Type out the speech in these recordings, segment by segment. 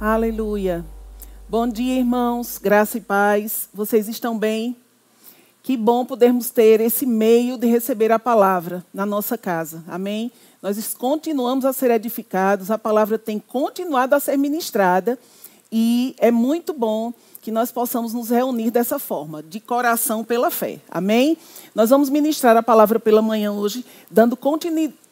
Aleluia. Bom dia, irmãos. Graça e paz. Vocês estão bem? Que bom podermos ter esse meio de receber a palavra na nossa casa. Amém? Nós continuamos a ser edificados, a palavra tem continuado a ser ministrada e é muito bom que nós possamos nos reunir dessa forma, de coração pela fé. Amém? Nós vamos ministrar a palavra pela manhã hoje, dando continuidade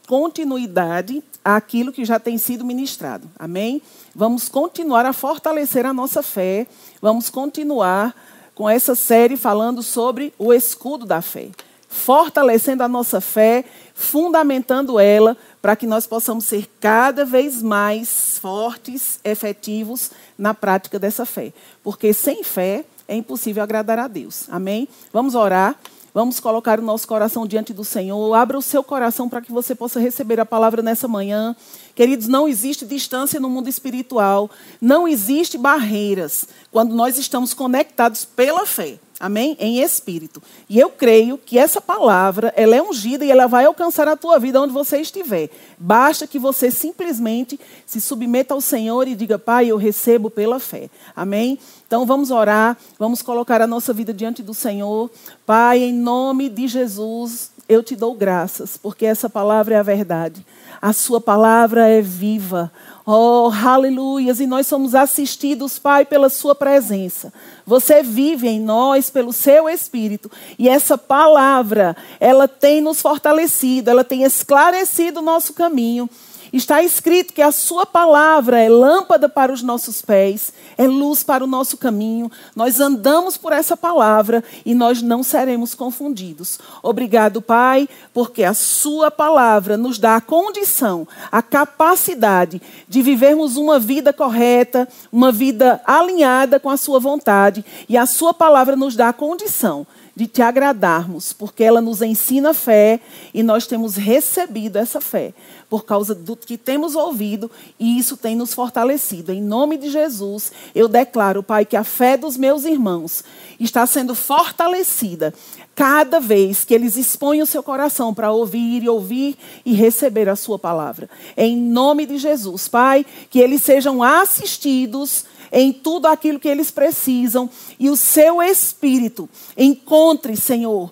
àquilo que já tem sido ministrado. Amém? Vamos continuar a fortalecer a nossa fé, vamos continuar com essa série falando sobre o escudo da fé, fortalecendo a nossa fé, fundamentando ela para que nós possamos ser cada vez mais fortes, efetivos na prática dessa fé. Porque sem fé é impossível agradar a Deus. Amém? Vamos orar. Vamos colocar o nosso coração diante do Senhor. Abra o seu coração para que você possa receber a palavra nessa manhã. Queridos, não existe distância no mundo espiritual, não existe barreiras quando nós estamos conectados pela fé. Amém? Em espírito. E eu creio que essa palavra, ela é ungida e ela vai alcançar a tua vida onde você estiver. Basta que você simplesmente se submeta ao Senhor e diga: "Pai, eu recebo pela fé". Amém? Então vamos orar, vamos colocar a nossa vida diante do Senhor. Pai, em nome de Jesus, eu te dou graças, porque essa palavra é a verdade. A sua palavra é viva. Oh, aleluias! E nós somos assistidos, Pai, pela Sua presença. Você vive em nós pelo Seu Espírito. E essa palavra, ela tem nos fortalecido, ela tem esclarecido o nosso caminho. Está escrito que a Sua palavra é lâmpada para os nossos pés, é luz para o nosso caminho. Nós andamos por essa palavra e nós não seremos confundidos. Obrigado, Pai, porque a Sua palavra nos dá a condição, a capacidade de vivermos uma vida correta, uma vida alinhada com a Sua vontade. E a Sua palavra nos dá a condição de te agradarmos, porque ela nos ensina fé e nós temos recebido essa fé por causa do que temos ouvido e isso tem nos fortalecido. Em nome de Jesus, eu declaro, Pai, que a fé dos meus irmãos está sendo fortalecida cada vez que eles expõem o seu coração para ouvir e ouvir e receber a sua palavra. Em nome de Jesus, Pai, que eles sejam assistidos em tudo aquilo que eles precisam e o seu espírito encontre, Senhor,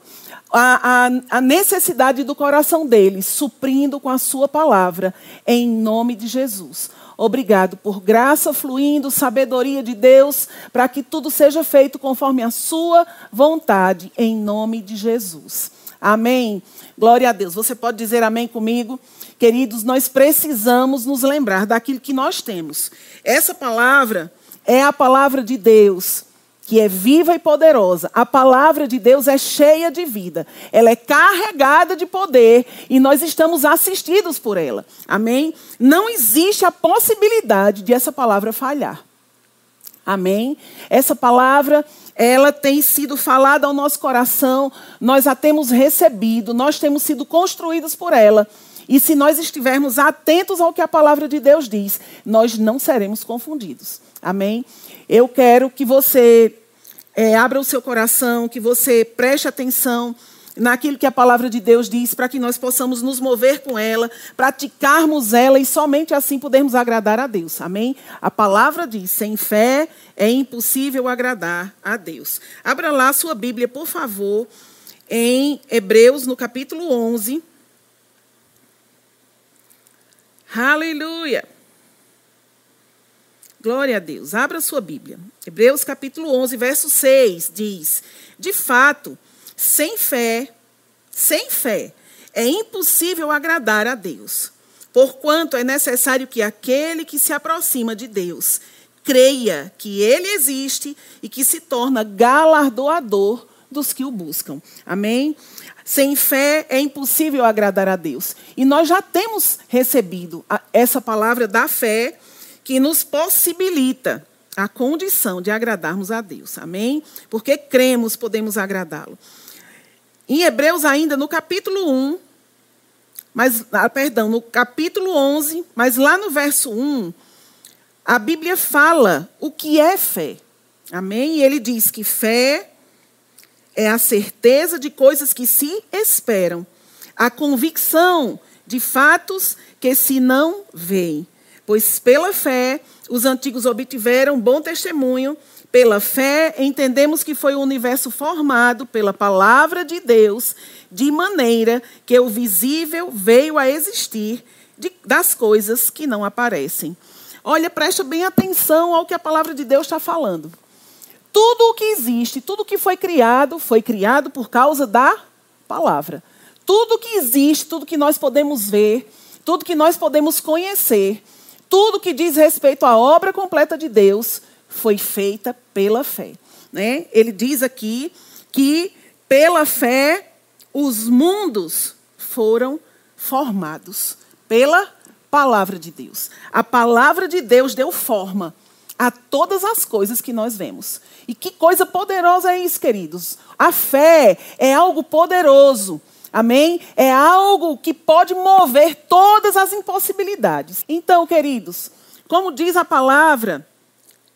a, a, a, necessidade do coração deles, suprindo com a sua palavra, em nome de Jesus. Obrigado por graça fluindo, sabedoria de Deus, para que tudo seja feito conforme a sua vontade, em nome de Jesus. Amém. Glória a Deus. Você pode dizer amém comigo? Queridos, nós precisamos nos lembrar daquilo que nós temos. Essa palavra é a palavra de Deus que é viva e poderosa. A palavra de Deus é cheia de vida. Ela é carregada de poder e nós estamos assistidos por ela. Amém? Não existe a possibilidade de essa palavra falhar. Amém? Essa palavra, ela tem sido falada ao nosso coração, nós a temos recebido, nós temos sido construídos por ela. E se nós estivermos atentos ao que a palavra de Deus diz, nós não seremos confundidos. Amém? Eu quero que você é, abra o seu coração, que você preste atenção naquilo que a palavra de Deus diz, para que nós possamos nos mover com ela, praticarmos ela e somente assim podermos agradar a Deus. Amém? A palavra diz: sem fé é impossível agradar a Deus. Abra lá a sua Bíblia, por favor, em Hebreus, no capítulo 11. Aleluia! Glória a Deus. Abra sua Bíblia. Hebreus capítulo 11, verso 6 diz: De fato, sem fé, sem fé, é impossível agradar a Deus. Porquanto é necessário que aquele que se aproxima de Deus creia que ele existe e que se torna galardoador dos que o buscam. Amém? Sem fé é impossível agradar a Deus. E nós já temos recebido essa palavra da fé que nos possibilita a condição de agradarmos a Deus. Amém? Porque cremos, podemos agradá-lo. Em Hebreus, ainda no capítulo 1, mas, ah, perdão, no capítulo 11, mas lá no verso 1, a Bíblia fala o que é fé. Amém? E ele diz que fé é a certeza de coisas que se esperam, a convicção de fatos que se não veem. Pois pela fé os antigos obtiveram bom testemunho. Pela fé, entendemos que foi o universo formado pela palavra de Deus, de maneira que o visível veio a existir de, das coisas que não aparecem. Olha, presta bem atenção ao que a palavra de Deus está falando. Tudo o que existe, tudo que foi criado, foi criado por causa da palavra. Tudo que existe, tudo que nós podemos ver, tudo que nós podemos conhecer, tudo que diz respeito à obra completa de Deus, foi feita pela fé. Né? Ele diz aqui que pela fé os mundos foram formados pela palavra de Deus. A palavra de Deus deu forma a todas as coisas que nós vemos. E que coisa poderosa é isso, queridos. A fé é algo poderoso. Amém? É algo que pode mover todas as impossibilidades. Então, queridos, como diz a palavra,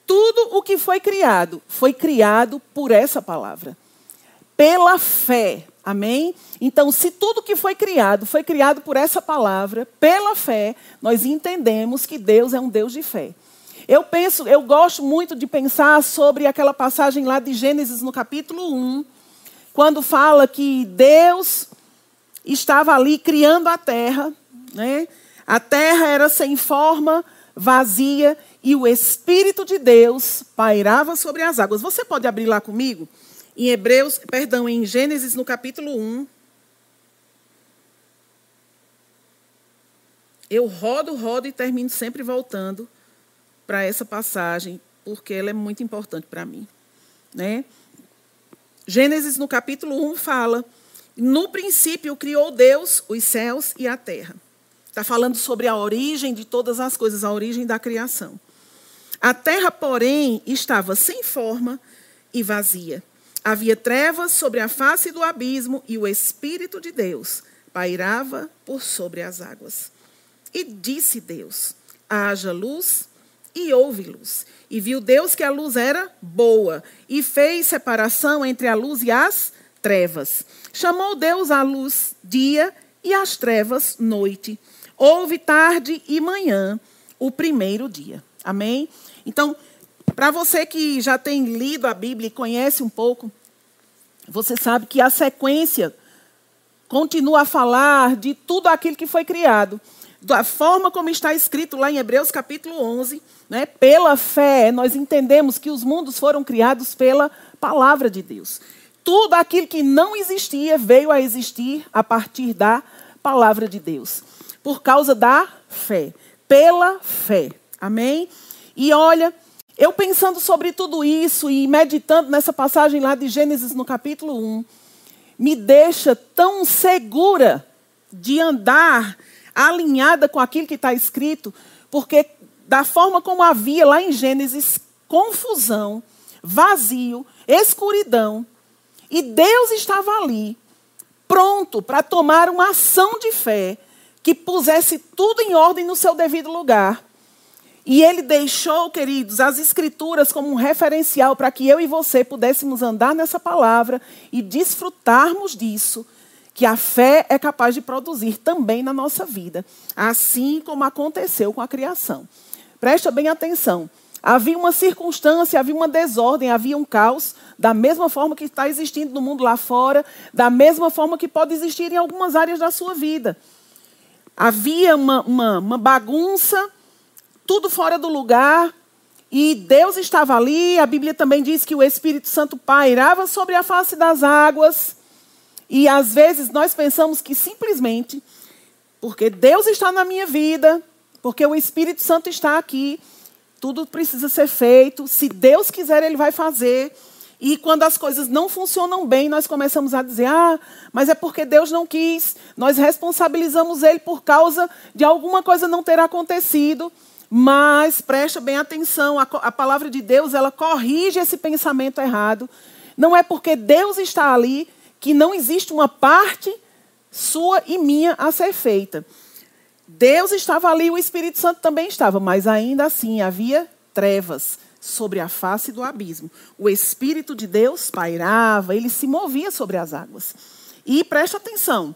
tudo o que foi criado foi criado por essa palavra. Pela fé. Amém? Então, se tudo que foi criado foi criado por essa palavra, pela fé, nós entendemos que Deus é um Deus de fé. Eu penso, eu gosto muito de pensar sobre aquela passagem lá de Gênesis no capítulo 1, quando fala que Deus estava ali criando a terra, né? A terra era sem forma, vazia, e o Espírito de Deus pairava sobre as águas. Você pode abrir lá comigo? Em Hebreus, perdão, em Gênesis, no capítulo 1. Eu rodo, rodo e termino sempre voltando para essa passagem, porque ela é muito importante para mim. Né? Gênesis, no capítulo 1, fala: No princípio criou Deus os céus e a terra. Está falando sobre a origem de todas as coisas, a origem da criação. A terra, porém, estava sem forma e vazia. Havia trevas sobre a face do abismo e o Espírito de Deus pairava por sobre as águas. E disse Deus: haja luz, e houve luz. E viu Deus que a luz era boa, e fez separação entre a luz e as trevas. Chamou Deus a luz dia e as trevas noite. Houve tarde e manhã, o primeiro dia. Amém? Então, para você que já tem lido a Bíblia e conhece um pouco, você sabe que a sequência continua a falar de tudo aquilo que foi criado. Da forma como está escrito lá em Hebreus capítulo 11, né? pela fé, nós entendemos que os mundos foram criados pela palavra de Deus. Tudo aquilo que não existia veio a existir a partir da palavra de Deus, por causa da fé, pela fé. Amém? E olha, eu pensando sobre tudo isso e meditando nessa passagem lá de Gênesis no capítulo 1, me deixa tão segura de andar alinhada com aquilo que está escrito, porque da forma como havia lá em Gênesis confusão, vazio, escuridão, e Deus estava ali, pronto para tomar uma ação de fé que pusesse tudo em ordem no seu devido lugar. E ele deixou, queridos, as escrituras como um referencial para que eu e você pudéssemos andar nessa palavra e desfrutarmos disso, que a fé é capaz de produzir também na nossa vida, assim como aconteceu com a criação. Presta bem atenção. Havia uma circunstância, havia uma desordem, havia um caos, da mesma forma que está existindo no mundo lá fora, da mesma forma que pode existir em algumas áreas da sua vida. Havia uma, uma, uma bagunça tudo fora do lugar. E Deus estava ali, a Bíblia também diz que o Espírito Santo pairava sobre a face das águas. E às vezes nós pensamos que simplesmente, porque Deus está na minha vida, porque o Espírito Santo está aqui, tudo precisa ser feito. Se Deus quiser, Ele vai fazer. E quando as coisas não funcionam bem, nós começamos a dizer: ah, mas é porque Deus não quis. Nós responsabilizamos Ele por causa de alguma coisa não ter acontecido. Mas presta bem atenção, a, a palavra de Deus, ela corrige esse pensamento errado. Não é porque Deus está ali que não existe uma parte sua e minha a ser feita. Deus estava ali, o Espírito Santo também estava, mas ainda assim havia trevas sobre a face do abismo. O Espírito de Deus pairava, ele se movia sobre as águas. E presta atenção,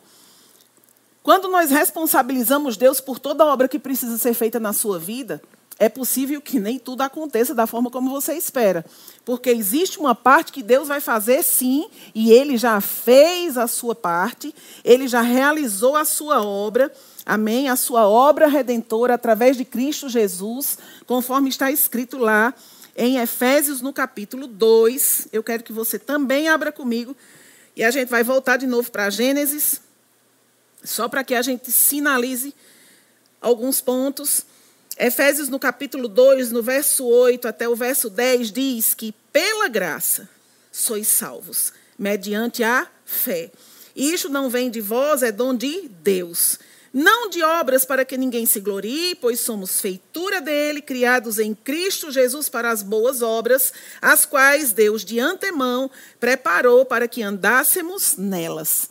quando nós responsabilizamos Deus por toda obra que precisa ser feita na sua vida, é possível que nem tudo aconteça da forma como você espera. Porque existe uma parte que Deus vai fazer sim, e Ele já fez a sua parte, Ele já realizou a sua obra, amém? A sua obra redentora através de Cristo Jesus, conforme está escrito lá em Efésios, no capítulo 2. Eu quero que você também abra comigo, e a gente vai voltar de novo para Gênesis, só para que a gente sinalize alguns pontos. Efésios, no capítulo 2, no verso 8 até o verso 10, diz que pela graça sois salvos, mediante a fé. Isto não vem de vós, é dom de Deus. Não de obras para que ninguém se glorie, pois somos feitura dele, criados em Cristo Jesus para as boas obras, as quais Deus de antemão preparou para que andássemos nelas.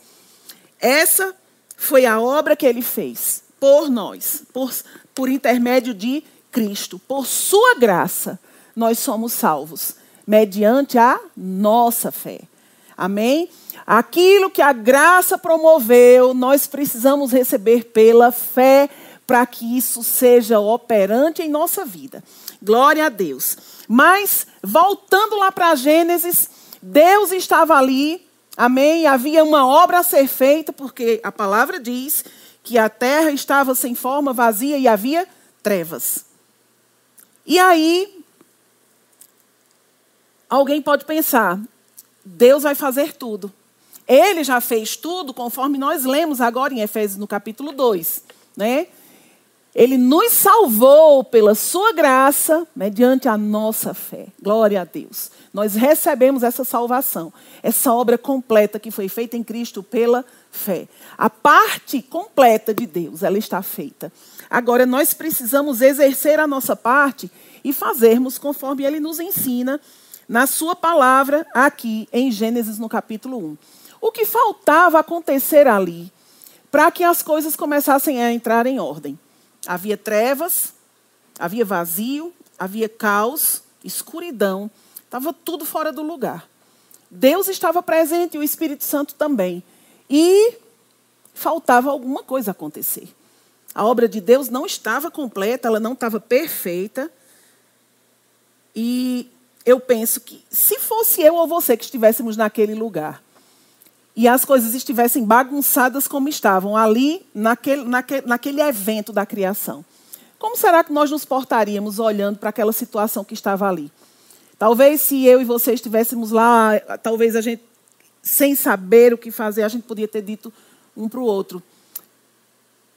Essa foi a obra que ele fez por nós, por, por intermédio de Cristo. Por sua graça, nós somos salvos, mediante a nossa fé. Amém? Aquilo que a graça promoveu, nós precisamos receber pela fé para que isso seja operante em nossa vida. Glória a Deus. Mas, voltando lá para Gênesis, Deus estava ali, amém? Havia uma obra a ser feita, porque a palavra diz que a terra estava sem forma, vazia e havia trevas. E aí, alguém pode pensar: Deus vai fazer tudo. Ele já fez tudo, conforme nós lemos agora em Efésios no capítulo 2. Né? Ele nos salvou pela sua graça, mediante a nossa fé. Glória a Deus. Nós recebemos essa salvação, essa obra completa que foi feita em Cristo pela fé. A parte completa de Deus, ela está feita. Agora, nós precisamos exercer a nossa parte e fazermos conforme ele nos ensina na sua palavra, aqui em Gênesis, no capítulo 1. O que faltava acontecer ali para que as coisas começassem a entrar em ordem? Havia trevas, havia vazio, havia caos, escuridão, estava tudo fora do lugar. Deus estava presente e o Espírito Santo também. E faltava alguma coisa acontecer. A obra de Deus não estava completa, ela não estava perfeita. E eu penso que se fosse eu ou você que estivéssemos naquele lugar e as coisas estivessem bagunçadas como estavam ali naquele, naquele, naquele evento da criação, como será que nós nos portaríamos olhando para aquela situação que estava ali? Talvez se eu e você estivéssemos lá, talvez a gente sem saber o que fazer, a gente podia ter dito um para o outro: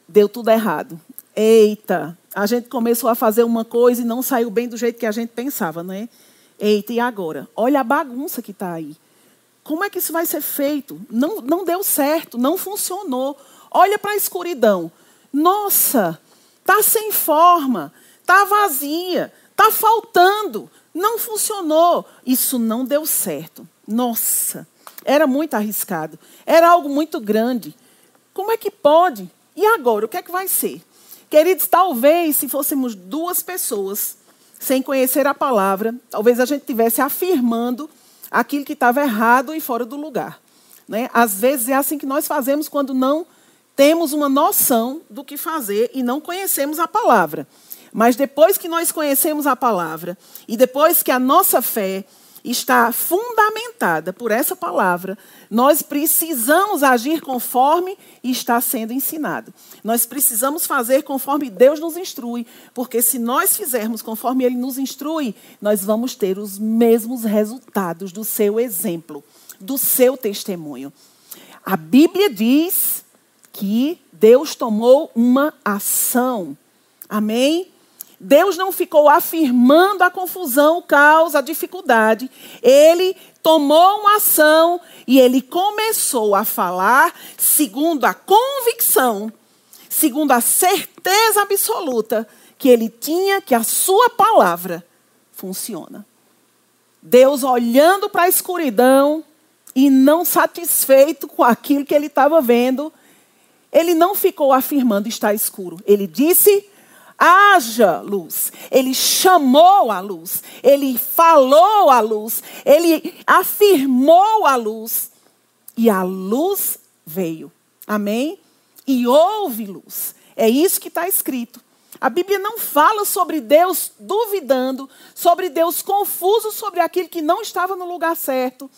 deu tudo errado. Eita, a gente começou a fazer uma coisa e não saiu bem do jeito que a gente pensava, né? Eita, e agora? Olha a bagunça que está aí. Como é que isso vai ser feito? Não, não deu certo, não funcionou. Olha para a escuridão. Nossa, está sem forma, está vazia, está faltando, não funcionou. Isso não deu certo. Nossa, era muito arriscado. Era algo muito grande. Como é que pode? E agora? O que é que vai ser? Queridos, talvez se fôssemos duas pessoas sem conhecer a palavra, talvez a gente estivesse afirmando aquilo que estava errado e fora do lugar. Né? Às vezes é assim que nós fazemos quando não temos uma noção do que fazer e não conhecemos a palavra. Mas depois que nós conhecemos a palavra e depois que a nossa fé está fundamentada por essa palavra, nós precisamos agir conforme está sendo ensinado. Nós precisamos fazer conforme Deus nos instrui, porque se nós fizermos conforme Ele nos instrui, nós vamos ter os mesmos resultados do seu exemplo, do seu testemunho. A Bíblia diz que Deus tomou uma ação. Amém? Deus não ficou afirmando a confusão, o caos, a dificuldade. Ele tomou uma ação e ele começou a falar segundo a convicção, segundo a certeza absoluta que ele tinha que a sua palavra funciona. Deus olhando para a escuridão e não satisfeito com aquilo que ele estava vendo, ele não ficou afirmando está escuro. Ele disse haja luz. Ele chamou a luz, ele falou a luz, ele afirmou a luz e a luz veio. Amém? E houve luz. É isso que está escrito. A Bíblia não fala sobre Deus duvidando, sobre Deus confuso sobre aquilo que não estava no lugar certo.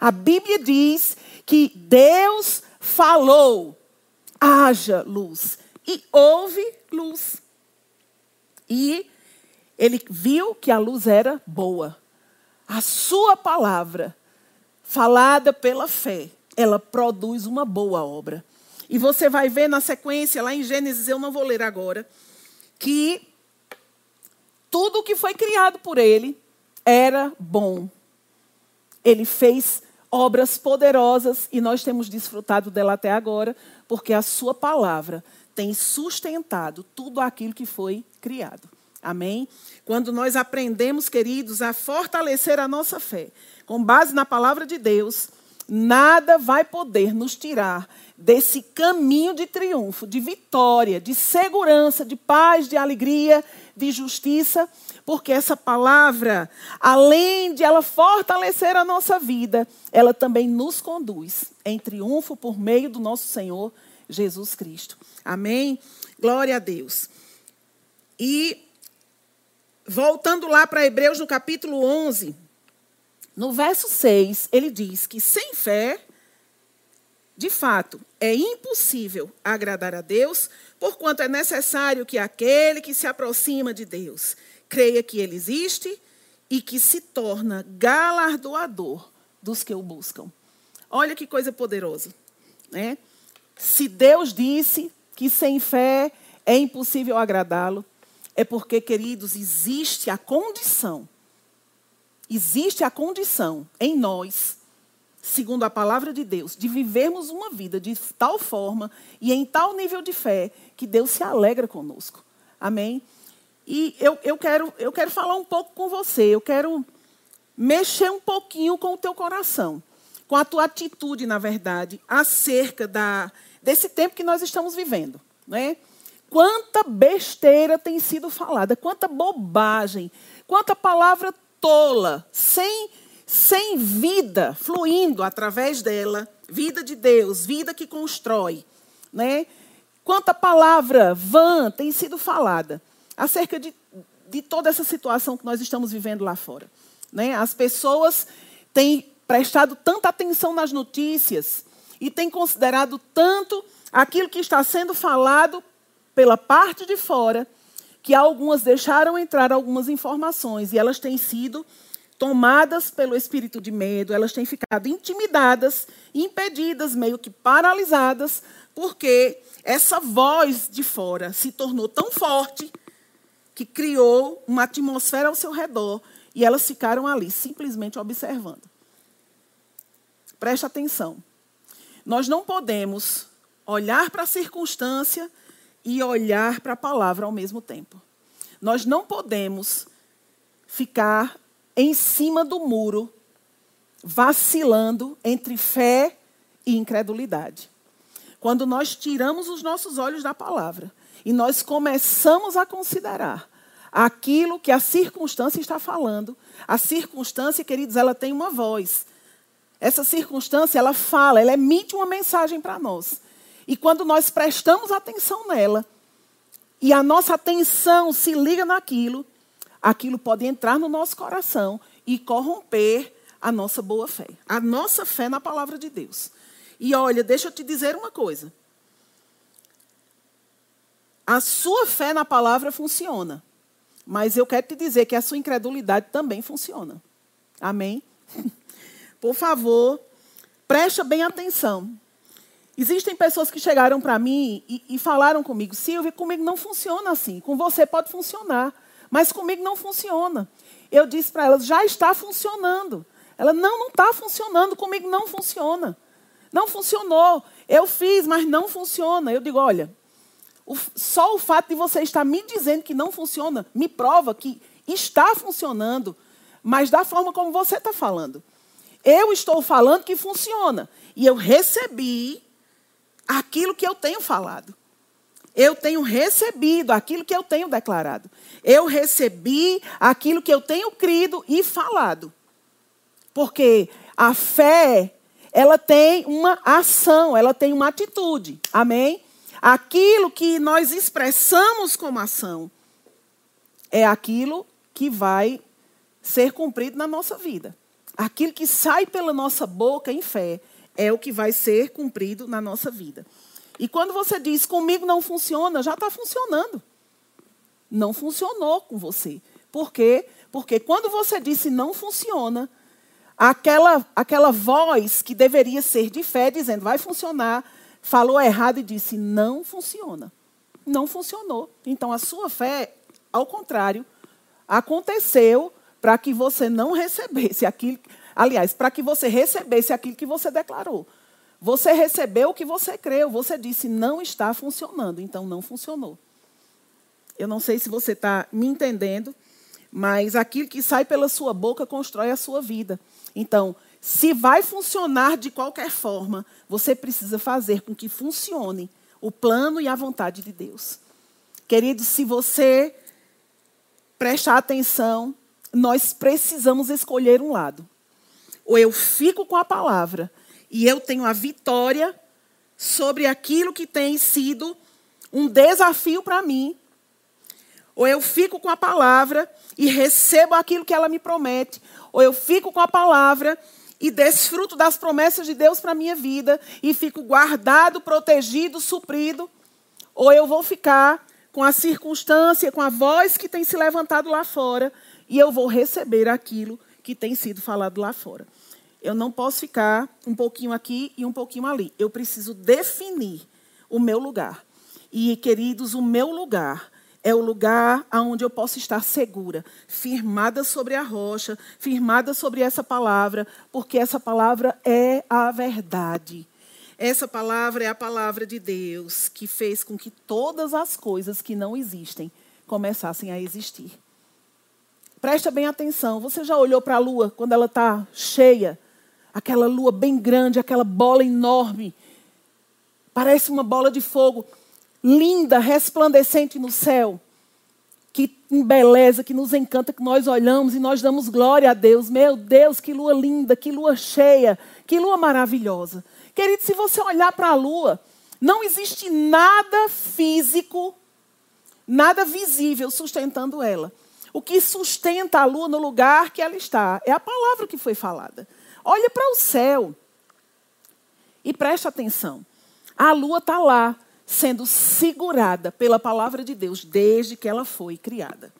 A Bíblia diz que Deus falou: haja luz. E houve luz. E ele viu que a luz era boa. A sua palavra, falada pela fé, ela produz uma boa obra. E você vai ver na sequência, lá em Gênesis, eu não vou ler agora, que tudo que foi criado por ele era bom. Ele fez obras poderosas e nós temos desfrutado dela até agora, porque a sua palavra tem sustentado tudo aquilo que foi criado. Amém? Quando nós aprendemos, queridos, a fortalecer a nossa fé, com base na palavra de Deus, nada vai poder nos tirar desse caminho de triunfo, de vitória, de segurança, de paz, de alegria, de justiça, porque essa palavra, além de ela fortalecer a nossa vida, ela também nos conduz em triunfo por meio do nosso Senhor Jesus Cristo. Amém? Glória a Deus. E voltando lá para Hebreus no capítulo 11, no verso 6, ele diz que sem fé de fato, é impossível agradar a Deus, porquanto é necessário que aquele que se aproxima de Deus creia que ele existe e que se torna galardoador dos que o buscam. Olha que coisa poderosa. Né? Se Deus disse que sem fé é impossível agradá-lo, é porque, queridos, existe a condição, existe a condição em nós segundo a palavra de Deus, de vivermos uma vida de tal forma e em tal nível de fé que Deus se alegra conosco. Amém? E eu, eu, quero, eu quero falar um pouco com você, eu quero mexer um pouquinho com o teu coração, com a tua atitude, na verdade, acerca da, desse tempo que nós estamos vivendo. Né? Quanta besteira tem sido falada, quanta bobagem, quanta palavra tola, sem sem vida fluindo através dela, vida de Deus, vida que constrói, né? Quanta palavra vã tem sido falada acerca de, de toda essa situação que nós estamos vivendo lá fora, né? As pessoas têm prestado tanta atenção nas notícias e têm considerado tanto aquilo que está sendo falado pela parte de fora, que algumas deixaram entrar algumas informações e elas têm sido tomadas pelo espírito de medo, elas têm ficado intimidadas, impedidas, meio que paralisadas, porque essa voz de fora se tornou tão forte que criou uma atmosfera ao seu redor e elas ficaram ali simplesmente observando. Preste atenção. Nós não podemos olhar para a circunstância e olhar para a palavra ao mesmo tempo. Nós não podemos ficar em cima do muro, vacilando entre fé e incredulidade. Quando nós tiramos os nossos olhos da palavra e nós começamos a considerar aquilo que a circunstância está falando, a circunstância, queridos, ela tem uma voz. Essa circunstância, ela fala, ela emite uma mensagem para nós. E quando nós prestamos atenção nela, e a nossa atenção se liga naquilo, aquilo pode entrar no nosso coração e corromper a nossa boa fé, a nossa fé na palavra de Deus. E olha, deixa eu te dizer uma coisa. A sua fé na palavra funciona, mas eu quero te dizer que a sua incredulidade também funciona. Amém? Por favor, preste bem atenção. Existem pessoas que chegaram para mim e, e, falaram comigo, Silvia, comigo não funciona assim. Com você pode funcionar. Mas comigo não funciona. Eu disse para ela, já está funcionando. Ela, não, não está funcionando, comigo não funciona. Não funcionou. Eu fiz, mas não funciona. Eu digo, olha, o, só o fato de você estar me dizendo que não funciona me prova que está funcionando, mas da forma como você está falando. Eu estou falando que funciona. E eu recebi aquilo que eu tenho falado. Eu tenho recebido aquilo que eu tenho declarado. Eu recebi aquilo que eu tenho crido e falado. Porque a fé, ela tem uma ação, ela tem uma atitude. Amém? aquilo que nós expressamos como ação é aquilo que vai ser cumprido na nossa vida. Aquilo que sai pela nossa boca em fé é o que vai ser cumprido na nossa vida. E quando você diz comigo não funciona, já está funcionando. Não funcionou com você. Por quê? Porque quando você disse não funciona, aquela, aquela voz que deveria ser de fé, dizendo vai funcionar, falou errado e disse não funciona. Não funcionou. Então a sua fé, ao contrário, aconteceu para que você não recebesse aquilo. Aliás, para que você recebesse aquilo que você declarou. Você recebeu o que você creu. Você disse não está funcionando. Então não funcionou. Eu não sei se você está me entendendo, mas aquilo que sai pela sua boca constrói a sua vida. Então, se vai funcionar de qualquer forma, você precisa fazer com que funcione o plano e a vontade de Deus. Querido, se você prestar atenção, nós precisamos escolher um lado. Ou eu fico com a palavra e eu tenho a vitória sobre aquilo que tem sido um desafio para mim, ou eu fico com a palavra e recebo aquilo que ela me promete, ou eu fico com a palavra e desfruto das promessas de Deus para a minha vida e fico guardado, protegido, suprido, ou eu vou ficar com a circunstância, com a voz que tem se levantado lá fora e eu vou receber aquilo que tem sido falado lá fora. Eu não posso ficar um pouquinho aqui e um pouquinho ali. Eu preciso definir o meu lugar. E, queridos, o meu lugar é o lugar onde eu posso estar segura, firmada sobre a rocha, firmada sobre essa palavra, porque essa palavra é a verdade. Essa palavra é a palavra de Deus que fez com que todas as coisas que não existem começassem a existir. Presta bem atenção. Você já olhou para a lua quando ela está cheia? Aquela lua bem grande, aquela bola enorme. Parece uma bola de fogo linda, resplandecente no céu, que embeleza, que nos encanta, que nós olhamos e nós damos glória a Deus. Meu Deus, que lua linda, que lua cheia, que lua maravilhosa. Querido, se você olhar para a lua, não existe nada físico, nada visível sustentando ela. O que sustenta a lua no lugar que ela está é a palavra que foi falada. Olha para o céu e preste atenção. A lua está lá, sendo segurada pela palavra de Deus desde que ela foi criada.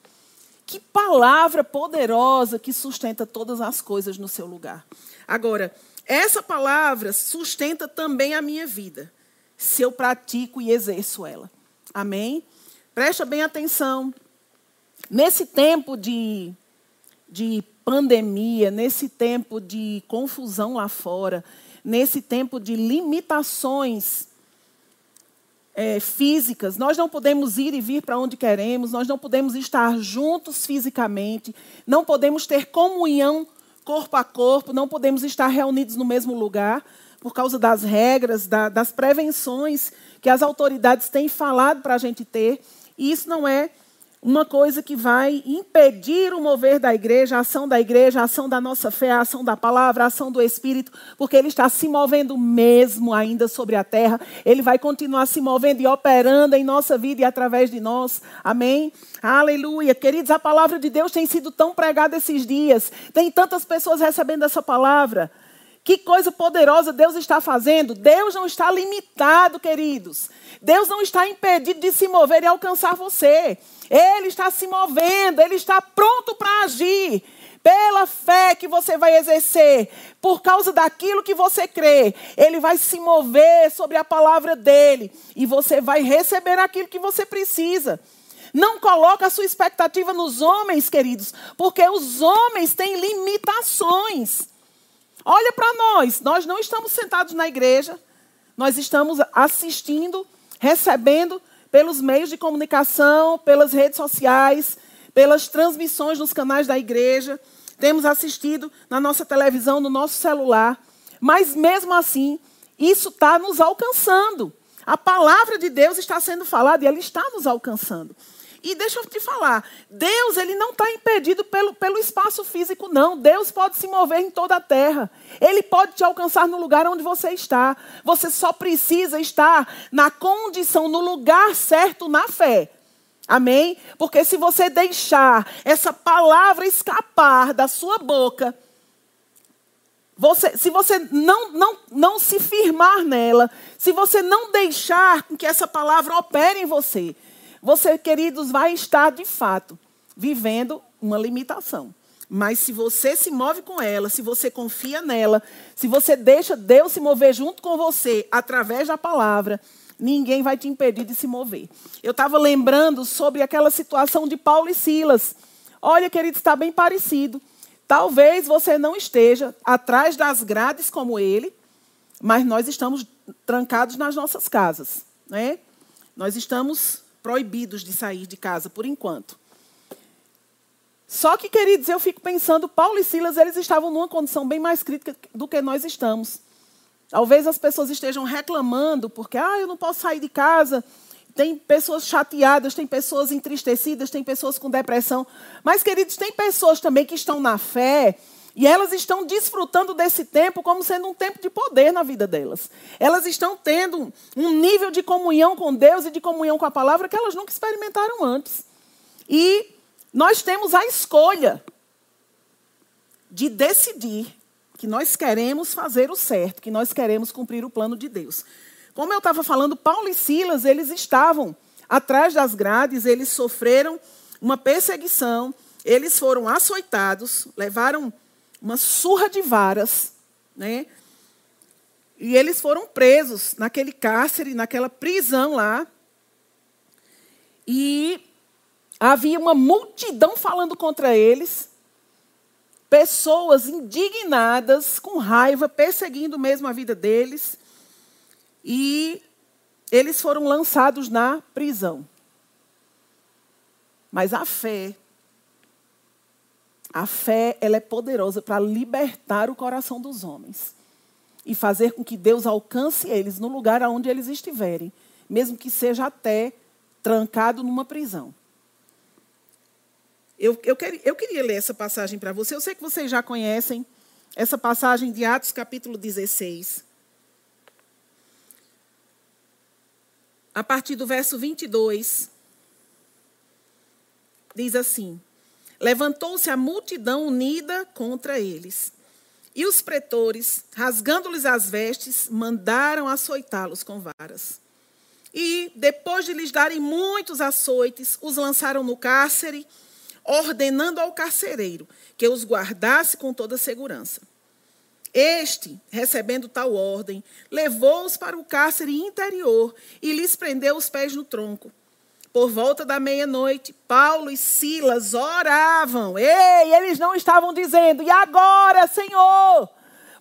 Que palavra poderosa que sustenta todas as coisas no seu lugar. Agora, essa palavra sustenta também a minha vida, se eu pratico e exerço ela. Amém? Presta bem atenção. Nesse tempo de, de pandemia, nesse tempo de confusão lá fora, nesse tempo de limitações é, físicas, nós não podemos ir e vir para onde queremos, nós não podemos estar juntos fisicamente, não podemos ter comunhão corpo a corpo, não podemos estar reunidos no mesmo lugar, por causa das regras, da, das prevenções que as autoridades têm falado para a gente ter. E isso não é uma coisa que vai impedir o mover da igreja, a ação da igreja, a ação da nossa fé, a ação da palavra, a ação do Espírito, porque ele está se movendo mesmo ainda sobre a terra. Ele vai continuar se movendo e operando em nossa vida e através de nós. Amém? Aleluia. Queridos, a palavra de Deus tem sido tão pregada esses dias. Tem tantas pessoas recebendo essa palavra. Que coisa poderosa Deus está fazendo. Deus não está limitado, queridos. Deus não está impedido de se mover e alcançar você. Ele está se movendo, ele está pronto para agir. Pela fé que você vai exercer, por causa daquilo que você crê, ele vai se mover sobre a palavra dele e você vai receber aquilo que você precisa. Não coloque a sua expectativa nos homens, queridos, porque os homens têm limitações. Olha para nós, nós não estamos sentados na igreja, nós estamos assistindo, recebendo pelos meios de comunicação, pelas redes sociais, pelas transmissões nos canais da igreja. Temos assistido na nossa televisão, no nosso celular. Mas mesmo assim, isso está nos alcançando. A palavra de Deus está sendo falada e ela está nos alcançando. E deixa eu te falar, Deus ele não está impedido pelo, pelo espaço físico, não. Deus pode se mover em toda a terra. Ele pode te alcançar no lugar onde você está. Você só precisa estar na condição, no lugar certo na fé. Amém? Porque se você deixar essa palavra escapar da sua boca, você, se você não, não, não se firmar nela, se você não deixar que essa palavra opere em você, você, queridos, vai estar de fato vivendo uma limitação. Mas se você se move com ela, se você confia nela, se você deixa Deus se mover junto com você através da palavra, ninguém vai te impedir de se mover. Eu estava lembrando sobre aquela situação de Paulo e Silas. Olha, querido, está bem parecido. Talvez você não esteja atrás das grades como ele, mas nós estamos trancados nas nossas casas. Né? Nós estamos proibidos de sair de casa por enquanto. Só que, queridos, eu fico pensando, Paulo e Silas, eles estavam numa condição bem mais crítica do que nós estamos. Talvez as pessoas estejam reclamando porque, ah, eu não posso sair de casa. Tem pessoas chateadas, tem pessoas entristecidas, tem pessoas com depressão. Mas, queridos, tem pessoas também que estão na fé e elas estão desfrutando desse tempo como sendo um tempo de poder na vida delas. Elas estão tendo um nível de comunhão com Deus e de comunhão com a palavra que elas nunca experimentaram antes. E nós temos a escolha de decidir que nós queremos fazer o certo, que nós queremos cumprir o plano de Deus. Como eu estava falando, Paulo e Silas, eles estavam atrás das grades, eles sofreram uma perseguição, eles foram açoitados, levaram uma surra de varas, né? E eles foram presos naquele cárcere, naquela prisão lá. E havia uma multidão falando contra eles. Pessoas indignadas, com raiva, perseguindo mesmo a vida deles. E eles foram lançados na prisão. Mas a fé a fé ela é poderosa para libertar o coração dos homens e fazer com que Deus alcance eles no lugar aonde eles estiverem, mesmo que seja até trancado numa prisão. Eu, eu, eu queria ler essa passagem para você. Eu sei que vocês já conhecem essa passagem de Atos, capítulo 16. A partir do verso 22, diz assim: Levantou-se a multidão unida contra eles. E os pretores, rasgando-lhes as vestes, mandaram açoitá-los com varas. E, depois de lhes darem muitos açoites, os lançaram no cárcere, ordenando ao carcereiro que os guardasse com toda segurança. Este, recebendo tal ordem, levou-os para o cárcere interior e lhes prendeu os pés no tronco por volta da meia-noite, Paulo e Silas oravam. Ei, eles não estavam dizendo, e agora, Senhor,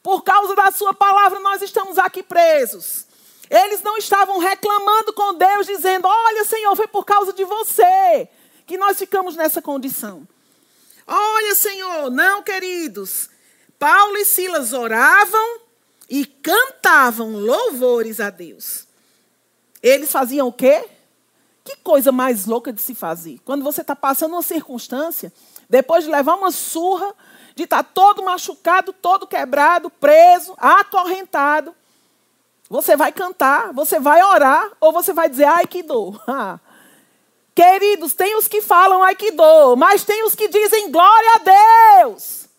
por causa da Sua palavra, nós estamos aqui presos. Eles não estavam reclamando com Deus, dizendo: Olha, Senhor, foi por causa de você que nós ficamos nessa condição. Olha, Senhor, não, queridos. Paulo e Silas oravam e cantavam louvores a Deus. Eles faziam o quê? Que coisa mais louca de se fazer. Quando você está passando uma circunstância, depois de levar uma surra, de estar tá todo machucado, todo quebrado, preso, acorrentado, você vai cantar, você vai orar, ou você vai dizer, ai que dor. Queridos, tem os que falam, ai que dor, mas tem os que dizem, glória a Deus.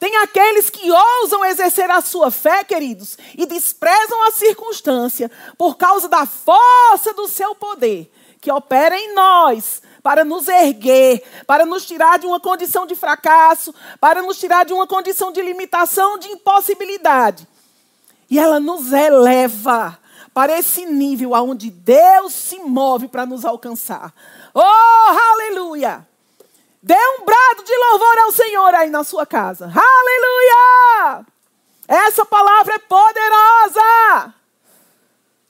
Tem aqueles que ousam exercer a sua fé, queridos, e desprezam a circunstância por causa da força do seu poder, que opera em nós para nos erguer, para nos tirar de uma condição de fracasso, para nos tirar de uma condição de limitação, de impossibilidade. E ela nos eleva para esse nível aonde Deus se move para nos alcançar. Oh, aleluia! Dê um brado de louvor ao Senhor aí na sua casa. Aleluia! Essa palavra é poderosa.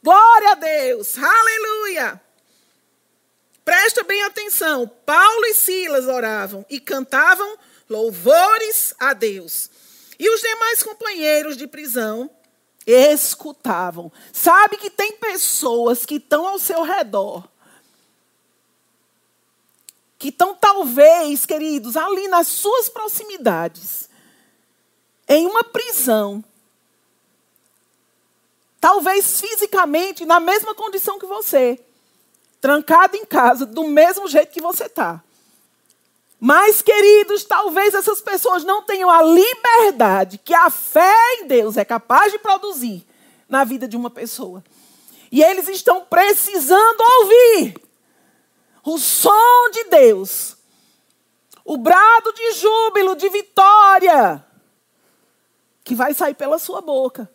Glória a Deus. Aleluia! Presta bem atenção. Paulo e Silas oravam e cantavam louvores a Deus. E os demais companheiros de prisão escutavam. Sabe que tem pessoas que estão ao seu redor que estão, talvez, queridos, ali nas suas proximidades, em uma prisão, talvez fisicamente na mesma condição que você, trancado em casa, do mesmo jeito que você está. Mas, queridos, talvez essas pessoas não tenham a liberdade que a fé em Deus é capaz de produzir na vida de uma pessoa. E eles estão precisando ouvir o som de Deus, o brado de júbilo, de vitória, que vai sair pela sua boca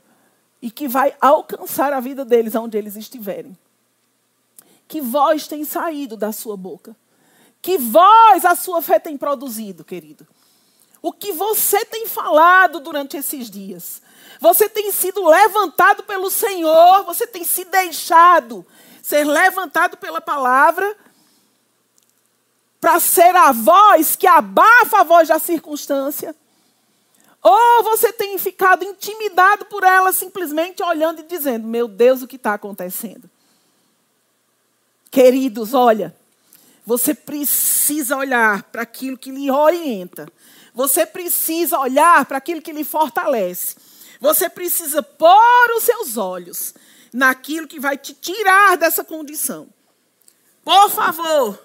e que vai alcançar a vida deles onde eles estiverem. Que voz tem saído da sua boca? Que voz a sua fé tem produzido, querido? O que você tem falado durante esses dias? Você tem sido levantado pelo Senhor, você tem se deixado ser levantado pela palavra para ser a voz que abafa a voz da circunstância? Ou você tem ficado intimidado por ela simplesmente olhando e dizendo: Meu Deus, o que está acontecendo? Queridos, olha, você precisa olhar para aquilo que lhe orienta. Você precisa olhar para aquilo que lhe fortalece. Você precisa pôr os seus olhos naquilo que vai te tirar dessa condição. Por favor,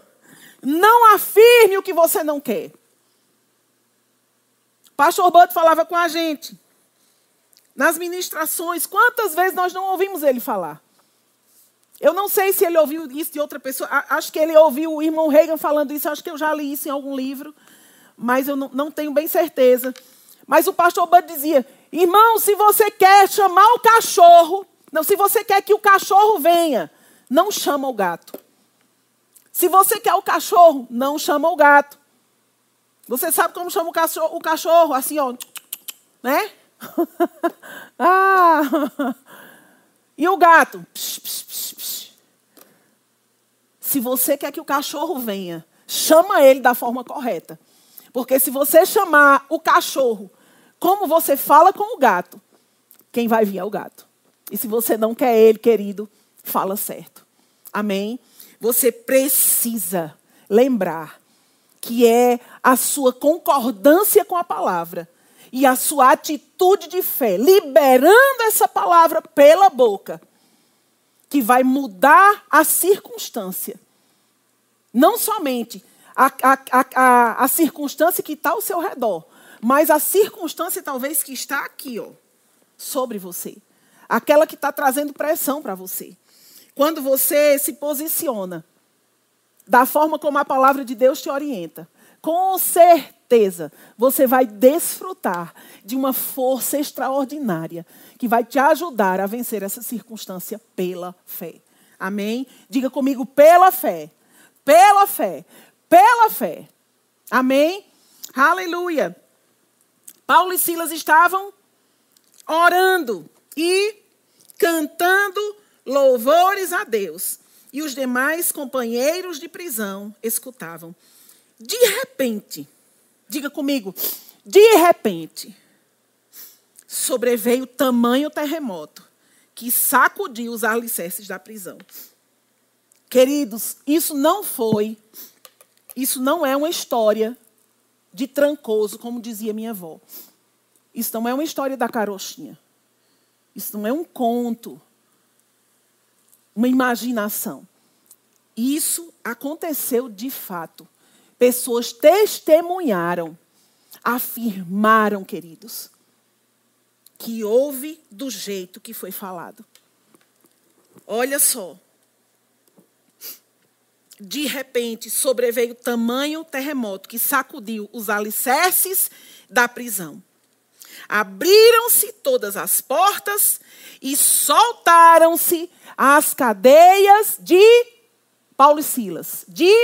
não afirme o que você não quer. Pastor Bud falava com a gente. Nas ministrações, quantas vezes nós não ouvimos ele falar? Eu não sei se ele ouviu isso de outra pessoa. Acho que ele ouviu o irmão Reagan falando isso. Acho que eu já li isso em algum livro. Mas eu não, tenho bem certeza. Mas o pastor Bud dizia: Irmão, se você quer chamar o cachorro. Não, se você quer que o cachorro venha, não chama o gato. Se você quer o cachorro, não chama o gato. Você sabe como chama o cachorro? O cachorro assim, ó. Né? ah! E o gato? Psh, psh, psh, se você quer que o cachorro venha, chama ele da forma correta. Porque se você chamar o cachorro como você fala com o gato, quem vai vir é o gato. E se você não quer ele, querido, fala certo. Amém? Você precisa lembrar que é a sua concordância com a palavra e a sua atitude de fé, liberando essa palavra pela boca, que vai mudar a circunstância. Não somente a, a, a, a circunstância que está ao seu redor, mas a circunstância talvez que está aqui, ó, sobre você. Aquela que está trazendo pressão para você. Quando você se posiciona da forma como a palavra de Deus te orienta, com certeza você vai desfrutar de uma força extraordinária que vai te ajudar a vencer essa circunstância pela fé. Amém? Diga comigo, pela fé. Pela fé. Pela fé. Amém? Aleluia. Paulo e Silas estavam orando e cantando louvores a Deus. E os demais companheiros de prisão escutavam. De repente, diga comigo, de repente, sobreveio tamanho terremoto que sacudiu os alicerces da prisão. Queridos, isso não foi, isso não é uma história de trancoso, como dizia minha avó. Isso não é uma história da carochinha. Isso não é um conto, uma imaginação. Isso aconteceu de fato. Pessoas testemunharam, afirmaram, queridos, que houve do jeito que foi falado. Olha só. De repente sobreveio tamanho terremoto que sacudiu os alicerces da prisão. Abriram-se todas as portas e soltaram-se as cadeias de Paulo e Silas. De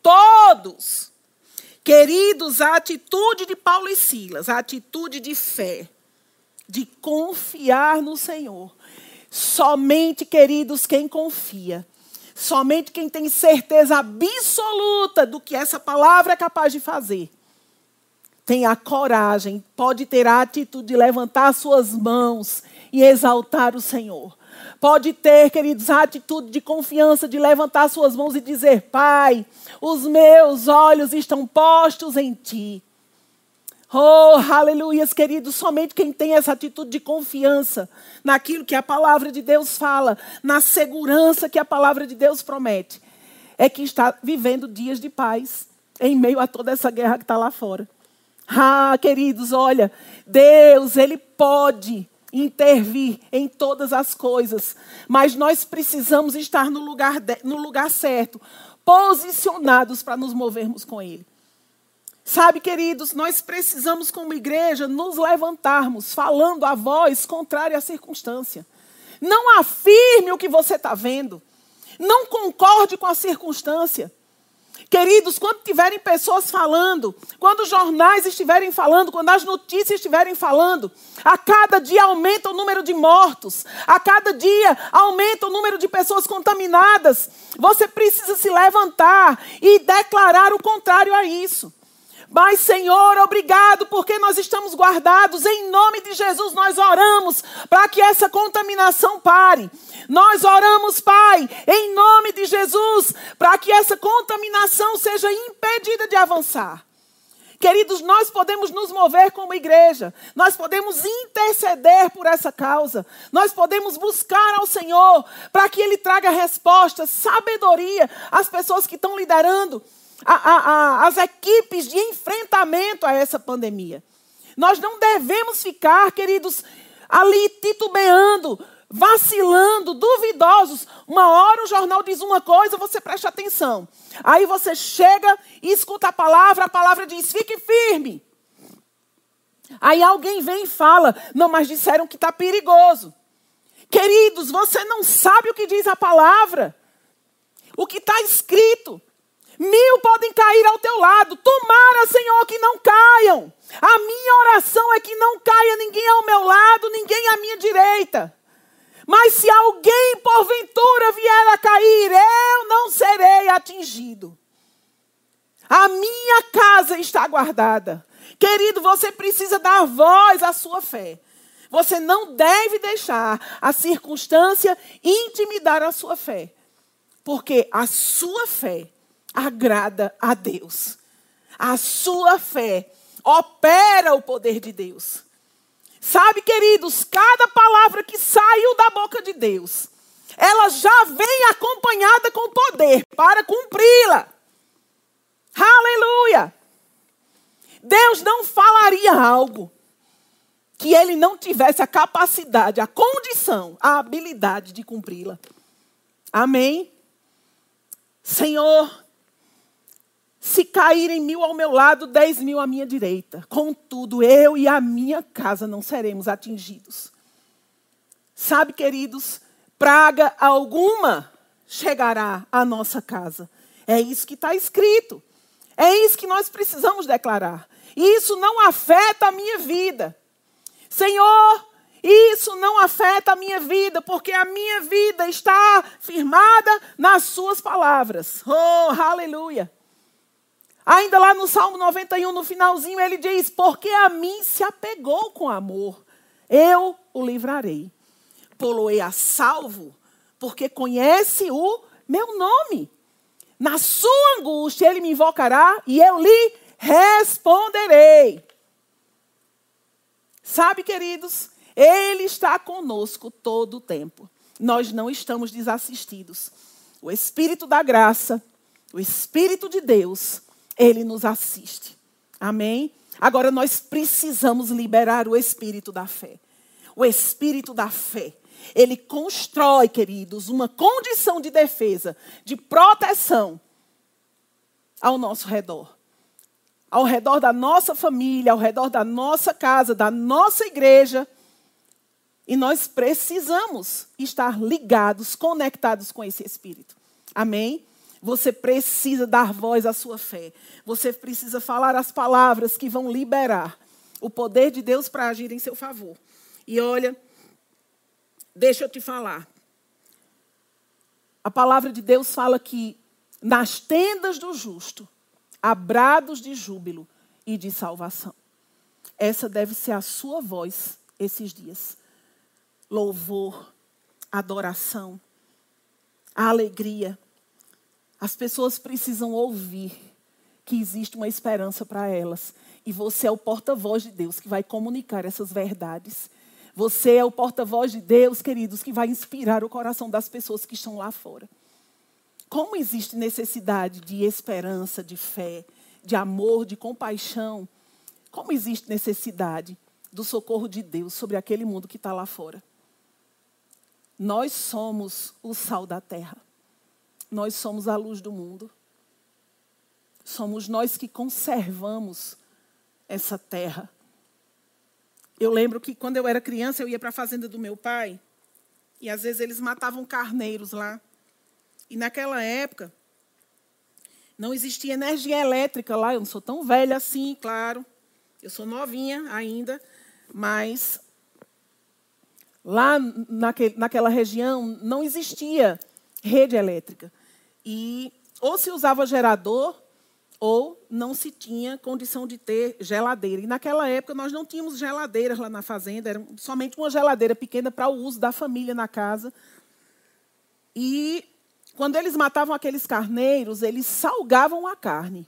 todos. Queridos, a atitude de Paulo e Silas, a atitude de fé, de confiar no Senhor. Somente, queridos, quem confia, somente quem tem certeza absoluta do que essa palavra é capaz de fazer, tem a coragem, pode ter a atitude de levantar suas mãos e exaltar o Senhor. pode ter, queridos, a atitude de confiança, de levantar suas mãos e dizer: Pai, os meus olhos estão postos em Ti. Oh, aleluias, queridos, somente quem tem essa atitude de confiança naquilo que a palavra de Deus fala, na segurança que a palavra de Deus promete, é que está vivendo dias de paz em meio a toda essa guerra que está lá fora. Ah, queridos, olha, Deus, Ele pode intervir em todas as coisas, mas nós precisamos estar no lugar, no lugar certo, posicionados para nos movermos com Ele. Sabe, queridos, nós precisamos, como igreja, nos levantarmos falando a voz contrária à circunstância. Não afirme o que você está vendo. Não concorde com a circunstância. Queridos, quando tiverem pessoas falando, quando os jornais estiverem falando, quando as notícias estiverem falando, a cada dia aumenta o número de mortos, a cada dia aumenta o número de pessoas contaminadas. Você precisa se levantar e declarar o contrário a isso. Mas, Senhor, obrigado, porque nós estamos guardados. Em nome de Jesus, nós oramos para que essa contaminação pare. Nós oramos, Pai, em nome de Jesus, para que essa contaminação seja impedida de avançar. Queridos, nós podemos nos mover como igreja, nós podemos interceder por essa causa, nós podemos buscar ao Senhor para que Ele traga respostas, sabedoria às pessoas que estão liderando a, a, as equipes de enfrentamento a essa pandemia. Nós não devemos ficar, queridos, ali titubeando, vacilando, duvidosos. Uma hora o jornal diz uma coisa, você presta atenção. Aí você chega e escuta a palavra, a palavra diz: fique firme. Aí alguém vem e fala: não, mas disseram que está perigoso. Queridos, você não sabe o que diz a palavra, o que está escrito. Mil podem cair ao teu lado. Tomara, Senhor, que não caiam. A minha oração é que não caia ninguém ao meu lado, ninguém à minha direita. Mas se alguém porventura vier a cair, eu não serei atingido. A minha casa está guardada. Querido, você precisa dar voz à sua fé. Você não deve deixar a circunstância intimidar a sua fé. Porque a sua fé agrada a Deus. A sua fé opera o poder de Deus. Sabe, queridos, cada palavra que saiu da boca de Deus, ela já vem acompanhada com poder para cumpri-la. Aleluia! Deus não falaria algo que ele não tivesse a capacidade, a condição, a habilidade de cumpri-la. Amém? Senhor, se caírem mil ao meu lado, dez mil à minha direita. Contudo, eu e a minha casa não seremos atingidos. Sabe, queridos, praga alguma chegará à nossa casa. É isso que está escrito. É isso que nós precisamos declarar. Isso não afeta a minha vida. Senhor, isso não afeta a minha vida, porque a minha vida está firmada nas Suas palavras. Oh, aleluia. Ainda lá no Salmo 91, no finalzinho, ele diz: Porque a mim se apegou com amor, eu o livrarei. Poloei a salvo, porque conhece o meu nome. Na sua angústia ele me invocará e eu lhe responderei. Sabe, queridos, ele está conosco todo o tempo. Nós não estamos desassistidos. O Espírito da graça, o Espírito de Deus, ele nos assiste. Amém? Agora nós precisamos liberar o espírito da fé. O espírito da fé. Ele constrói, queridos, uma condição de defesa, de proteção ao nosso redor. Ao redor da nossa família, ao redor da nossa casa, da nossa igreja. E nós precisamos estar ligados, conectados com esse espírito. Amém? Você precisa dar voz à sua fé. Você precisa falar as palavras que vão liberar o poder de Deus para agir em seu favor. E olha, deixa eu te falar. A palavra de Deus fala que nas tendas do justo há brados de júbilo e de salvação. Essa deve ser a sua voz esses dias. Louvor, adoração, alegria. As pessoas precisam ouvir que existe uma esperança para elas. E você é o porta-voz de Deus que vai comunicar essas verdades. Você é o porta-voz de Deus, queridos, que vai inspirar o coração das pessoas que estão lá fora. Como existe necessidade de esperança, de fé, de amor, de compaixão, como existe necessidade do socorro de Deus sobre aquele mundo que está lá fora. Nós somos o sal da terra. Nós somos a luz do mundo. Somos nós que conservamos essa terra. Eu lembro que quando eu era criança, eu ia para a fazenda do meu pai, e às vezes eles matavam carneiros lá. E naquela época, não existia energia elétrica lá. Eu não sou tão velha assim, claro. Eu sou novinha ainda, mas lá naquele, naquela região não existia rede elétrica. E ou se usava gerador ou não se tinha condição de ter geladeira. E naquela época nós não tínhamos geladeiras lá na fazenda, era somente uma geladeira pequena para o uso da família na casa. E quando eles matavam aqueles carneiros, eles salgavam a carne.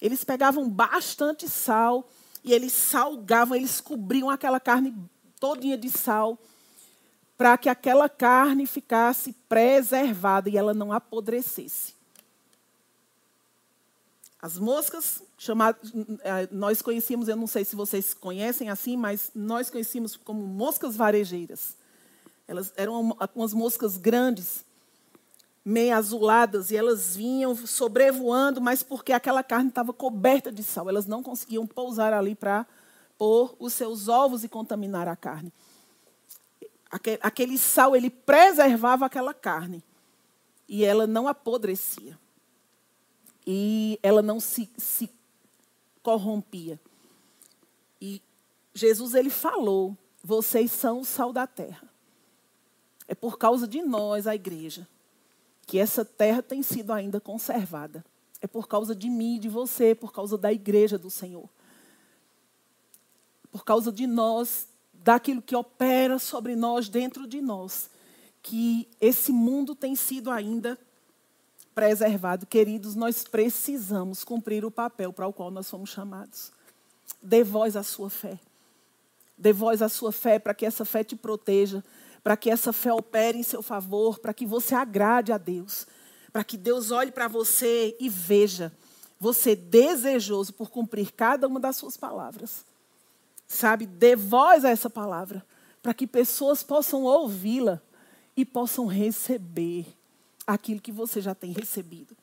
Eles pegavam bastante sal e eles salgavam, eles cobriam aquela carne todinha de sal para que aquela carne ficasse preservada e ela não apodrecesse. As moscas, chamadas, eh, nós conhecíamos, eu não sei se vocês conhecem assim, mas nós conhecíamos como moscas varejeiras. Elas eram umas moscas grandes, meio azuladas, e elas vinham sobrevoando, mas porque aquela carne estava coberta de sal, elas não conseguiam pousar ali para pôr os seus ovos e contaminar a carne. Aquele sal, ele preservava aquela carne, e ela não apodrecia e ela não se, se corrompia. E Jesus ele falou: vocês são o sal da terra. É por causa de nós, a igreja, que essa terra tem sido ainda conservada. É por causa de mim de você, por causa da igreja do Senhor. Por causa de nós, daquilo que opera sobre nós, dentro de nós, que esse mundo tem sido ainda preservado. Queridos, nós precisamos cumprir o papel para o qual nós fomos chamados. Dê voz à sua fé. Dê voz à sua fé para que essa fé te proteja, para que essa fé opere em seu favor, para que você agrade a Deus, para que Deus olhe para você e veja você desejoso por cumprir cada uma das suas palavras. Sabe, dê voz a essa palavra, para que pessoas possam ouvi-la e possam receber aquilo que você já tem recebido.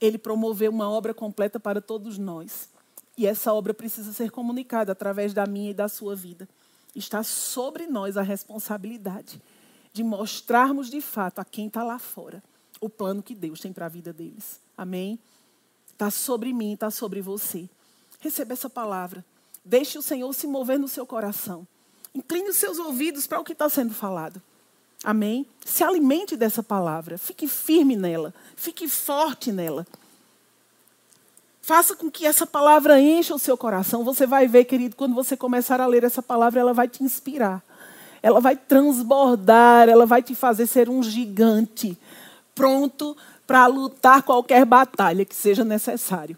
Ele promoveu uma obra completa para todos nós. E essa obra precisa ser comunicada através da minha e da sua vida. Está sobre nós a responsabilidade de mostrarmos de fato a quem está lá fora o plano que Deus tem para a vida deles. Amém? Está sobre mim, está sobre você. Receba essa palavra. Deixe o Senhor se mover no seu coração. Incline os seus ouvidos para o que está sendo falado. Amém? Se alimente dessa palavra. Fique firme nela. Fique forte nela. Faça com que essa palavra encha o seu coração. Você vai ver, querido, quando você começar a ler essa palavra, ela vai te inspirar. Ela vai transbordar, ela vai te fazer ser um gigante, pronto para lutar qualquer batalha que seja necessário.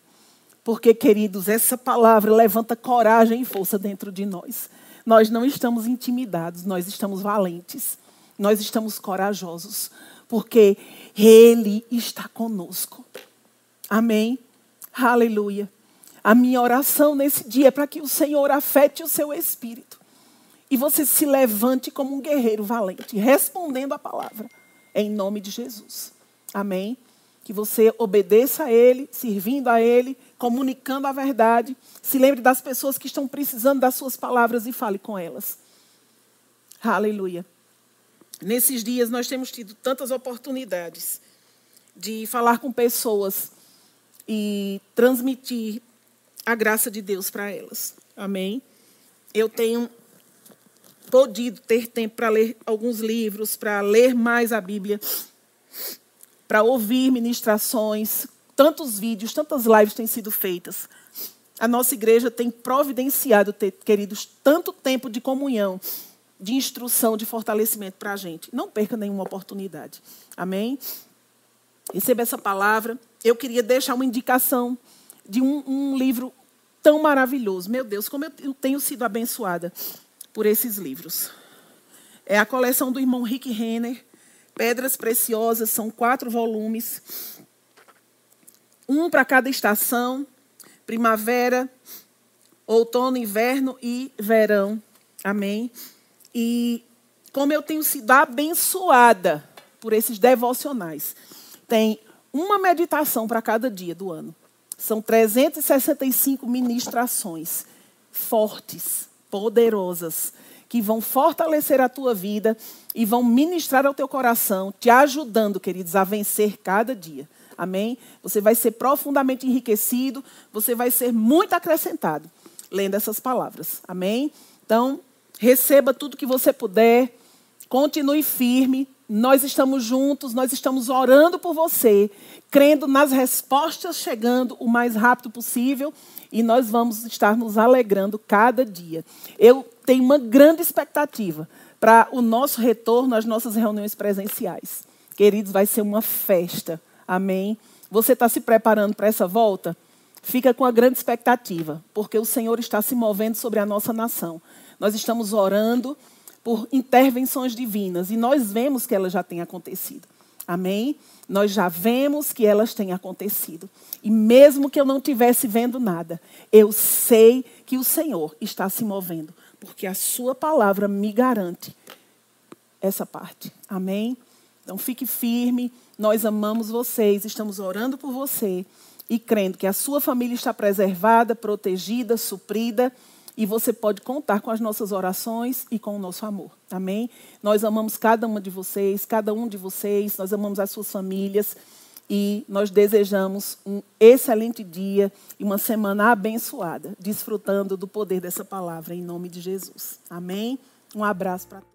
Porque, queridos, essa palavra levanta coragem e força dentro de nós. Nós não estamos intimidados, nós estamos valentes nós estamos corajosos, porque Ele está conosco. Amém? Aleluia. A minha oração nesse dia é para que o Senhor afete o seu espírito e você se levante como um guerreiro valente, respondendo a palavra, em nome de Jesus. Amém? Que você obedeça a Ele, servindo a Ele, comunicando a verdade. Se lembre das pessoas que estão precisando das suas palavras e fale com elas. Aleluia. Nesses dias nós temos tido tantas oportunidades de falar com pessoas e transmitir a graça de Deus para elas. Amém? Eu tenho podido ter tempo para ler alguns livros, para ler mais a Bíblia, para ouvir ministrações, tantos vídeos, tantas lives têm sido feitas. A nossa igreja tem providenciado, queridos, tanto tempo de comunhão de instrução, de fortalecimento para a gente. Não perca nenhuma oportunidade. Amém? Receba essa palavra. Eu queria deixar uma indicação de um, um livro tão maravilhoso. Meu Deus, como eu tenho sido abençoada por esses livros. É a coleção do irmão Rick Renner, Pedras Preciosas, são quatro volumes. Um para cada estação: primavera, outono, inverno e verão. Amém? E como eu tenho sido abençoada por esses devocionais. Tem uma meditação para cada dia do ano. São 365 ministrações fortes, poderosas, que vão fortalecer a tua vida e vão ministrar ao teu coração, te ajudando, queridos, a vencer cada dia. Amém? Você vai ser profundamente enriquecido, você vai ser muito acrescentado lendo essas palavras. Amém? Então, receba tudo que você puder, continue firme, nós estamos juntos, nós estamos orando por você, crendo nas respostas chegando o mais rápido possível e nós vamos estar nos alegrando cada dia. Eu tenho uma grande expectativa para o nosso retorno às nossas reuniões presenciais. Queridos, vai ser uma festa. Amém? Você está se preparando para essa volta? Fica com a grande expectativa, porque o Senhor está se movendo sobre a nossa nação. Nós estamos orando por intervenções divinas e nós vemos que elas já têm acontecido. Amém? Nós já vemos que elas têm acontecido. E mesmo que eu não estivesse vendo nada, eu sei que o Senhor está se movendo, porque a Sua palavra me garante essa parte. Amém? Então fique firme, nós amamos vocês, estamos orando por você e crendo que a sua família está preservada, protegida, suprida e você pode contar com as nossas orações e com o nosso amor. Amém? Nós amamos cada uma de vocês, cada um de vocês, nós amamos as suas famílias e nós desejamos um excelente dia e uma semana abençoada, desfrutando do poder dessa palavra em nome de Jesus. Amém? Um abraço para todos.